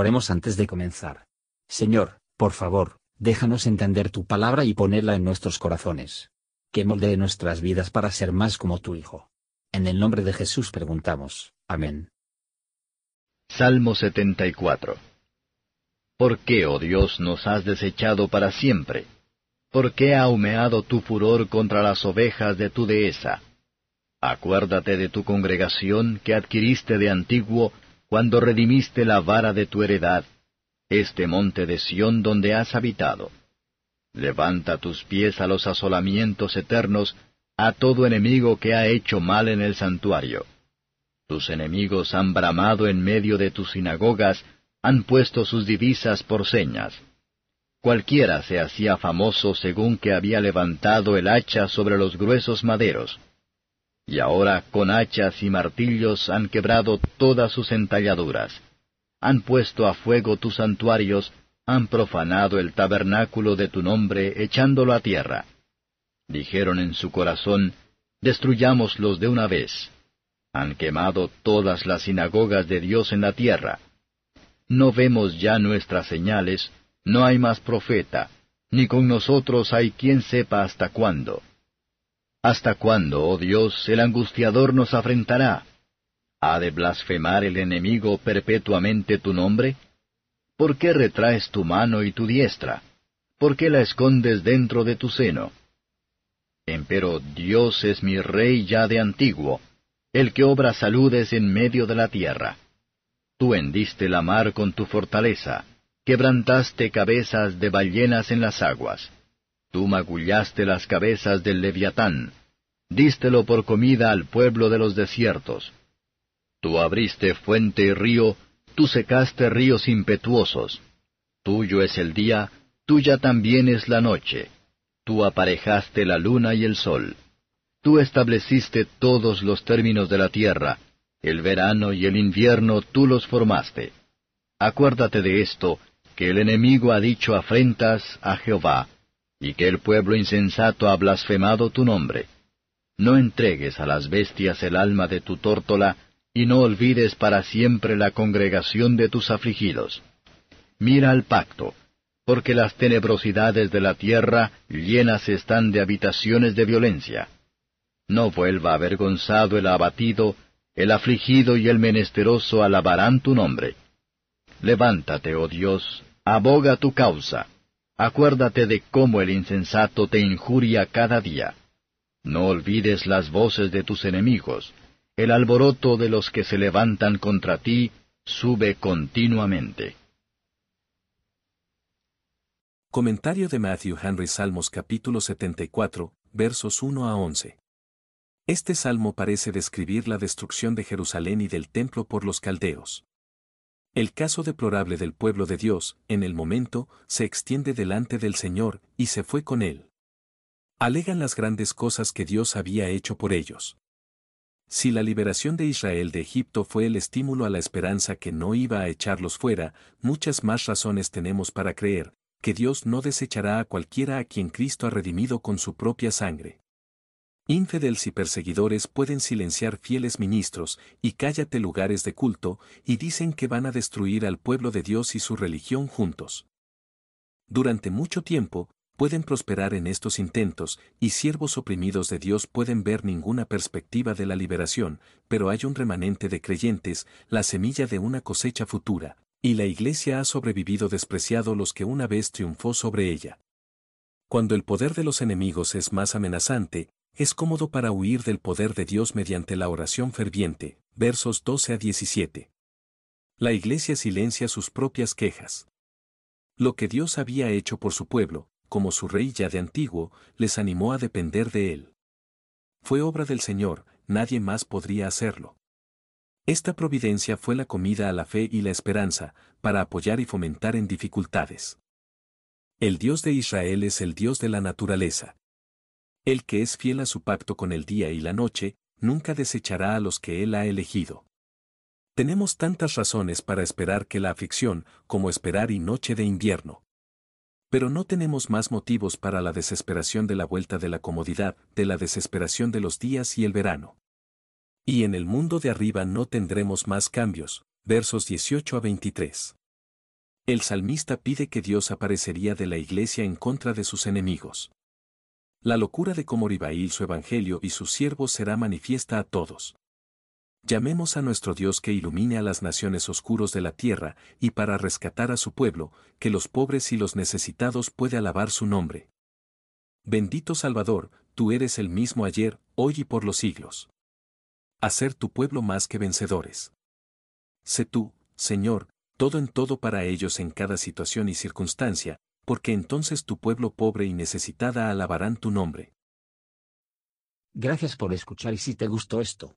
Oremos antes de comenzar. Señor, por favor, déjanos entender tu palabra y ponerla en nuestros corazones. Que moldee nuestras vidas para ser más como tu Hijo. En el nombre de Jesús preguntamos. Amén. Salmo 74 ¿Por qué, oh Dios, nos has desechado para siempre? ¿Por qué ha humeado tu furor contra las ovejas de tu dehesa? Acuérdate de tu congregación que adquiriste de antiguo cuando redimiste la vara de tu heredad, este monte de Sión donde has habitado. Levanta tus pies a los asolamientos eternos, a todo enemigo que ha hecho mal en el santuario. Tus enemigos han bramado en medio de tus sinagogas, han puesto sus divisas por señas. Cualquiera se hacía famoso según que había levantado el hacha sobre los gruesos maderos. Y ahora con hachas y martillos han quebrado todas sus entalladuras. Han puesto a fuego tus santuarios, han profanado el tabernáculo de tu nombre, echándolo a tierra. Dijeron en su corazón, Destruyámoslos de una vez. Han quemado todas las sinagogas de Dios en la tierra. No vemos ya nuestras señales, no hay más profeta, ni con nosotros hay quien sepa hasta cuándo. ¿Hasta cuándo, oh Dios, el angustiador nos afrentará? ¿Ha de blasfemar el enemigo perpetuamente tu nombre? ¿Por qué retraes tu mano y tu diestra? ¿Por qué la escondes dentro de tu seno? Empero Dios es mi rey ya de antiguo, el que obra saludes en medio de la tierra. Tú hendiste la mar con tu fortaleza, quebrantaste cabezas de ballenas en las aguas. Tú magullaste las cabezas del leviatán, dístelo por comida al pueblo de los desiertos. Tú abriste fuente y río, tú secaste ríos impetuosos. Tuyo es el día, tuya también es la noche. Tú aparejaste la luna y el sol. Tú estableciste todos los términos de la tierra, el verano y el invierno tú los formaste. Acuérdate de esto, que el enemigo ha dicho afrentas a Jehová, y que el pueblo insensato ha blasfemado tu nombre. No entregues a las bestias el alma de tu tórtola, y no olvides para siempre la congregación de tus afligidos. Mira al pacto, porque las tenebrosidades de la tierra llenas están de habitaciones de violencia. No vuelva avergonzado el abatido, el afligido y el menesteroso alabarán tu nombre. Levántate, oh Dios, aboga tu causa. Acuérdate de cómo el insensato te injuria cada día. No olvides las voces de tus enemigos. El alboroto de los que se levantan contra ti sube continuamente. Comentario de Matthew Henry Salmos capítulo 74, versos 1 a 11. Este salmo parece describir la destrucción de Jerusalén y del templo por los caldeos. El caso deplorable del pueblo de Dios, en el momento, se extiende delante del Señor, y se fue con él. Alegan las grandes cosas que Dios había hecho por ellos. Si la liberación de Israel de Egipto fue el estímulo a la esperanza que no iba a echarlos fuera, muchas más razones tenemos para creer, que Dios no desechará a cualquiera a quien Cristo ha redimido con su propia sangre. Infidels y perseguidores pueden silenciar fieles ministros, y cállate lugares de culto, y dicen que van a destruir al pueblo de Dios y su religión juntos. Durante mucho tiempo, pueden prosperar en estos intentos, y siervos oprimidos de Dios pueden ver ninguna perspectiva de la liberación, pero hay un remanente de creyentes, la semilla de una cosecha futura, y la Iglesia ha sobrevivido despreciado los que una vez triunfó sobre ella. Cuando el poder de los enemigos es más amenazante, es cómodo para huir del poder de Dios mediante la oración ferviente, versos 12 a 17. La Iglesia silencia sus propias quejas. Lo que Dios había hecho por su pueblo, como su rey ya de antiguo, les animó a depender de él. Fue obra del Señor, nadie más podría hacerlo. Esta providencia fue la comida a la fe y la esperanza, para apoyar y fomentar en dificultades. El Dios de Israel es el Dios de la naturaleza. El que es fiel a su pacto con el día y la noche, nunca desechará a los que Él ha elegido. Tenemos tantas razones para esperar que la aflicción, como esperar y noche de invierno. Pero no tenemos más motivos para la desesperación de la vuelta de la comodidad, de la desesperación de los días y el verano. Y en el mundo de arriba no tendremos más cambios, versos 18 a 23. El salmista pide que Dios aparecería de la iglesia en contra de sus enemigos. La locura de Comoribail su evangelio y sus siervos será manifiesta a todos. Llamemos a nuestro Dios que ilumine a las naciones oscuros de la tierra, y para rescatar a su pueblo, que los pobres y los necesitados puede alabar su nombre. Bendito Salvador, tú eres el mismo ayer, hoy y por los siglos. Hacer tu pueblo más que vencedores. Sé tú, Señor, todo en todo para ellos en cada situación y circunstancia, porque entonces tu pueblo pobre y necesitada alabarán tu nombre. Gracias por escuchar y si te gustó esto,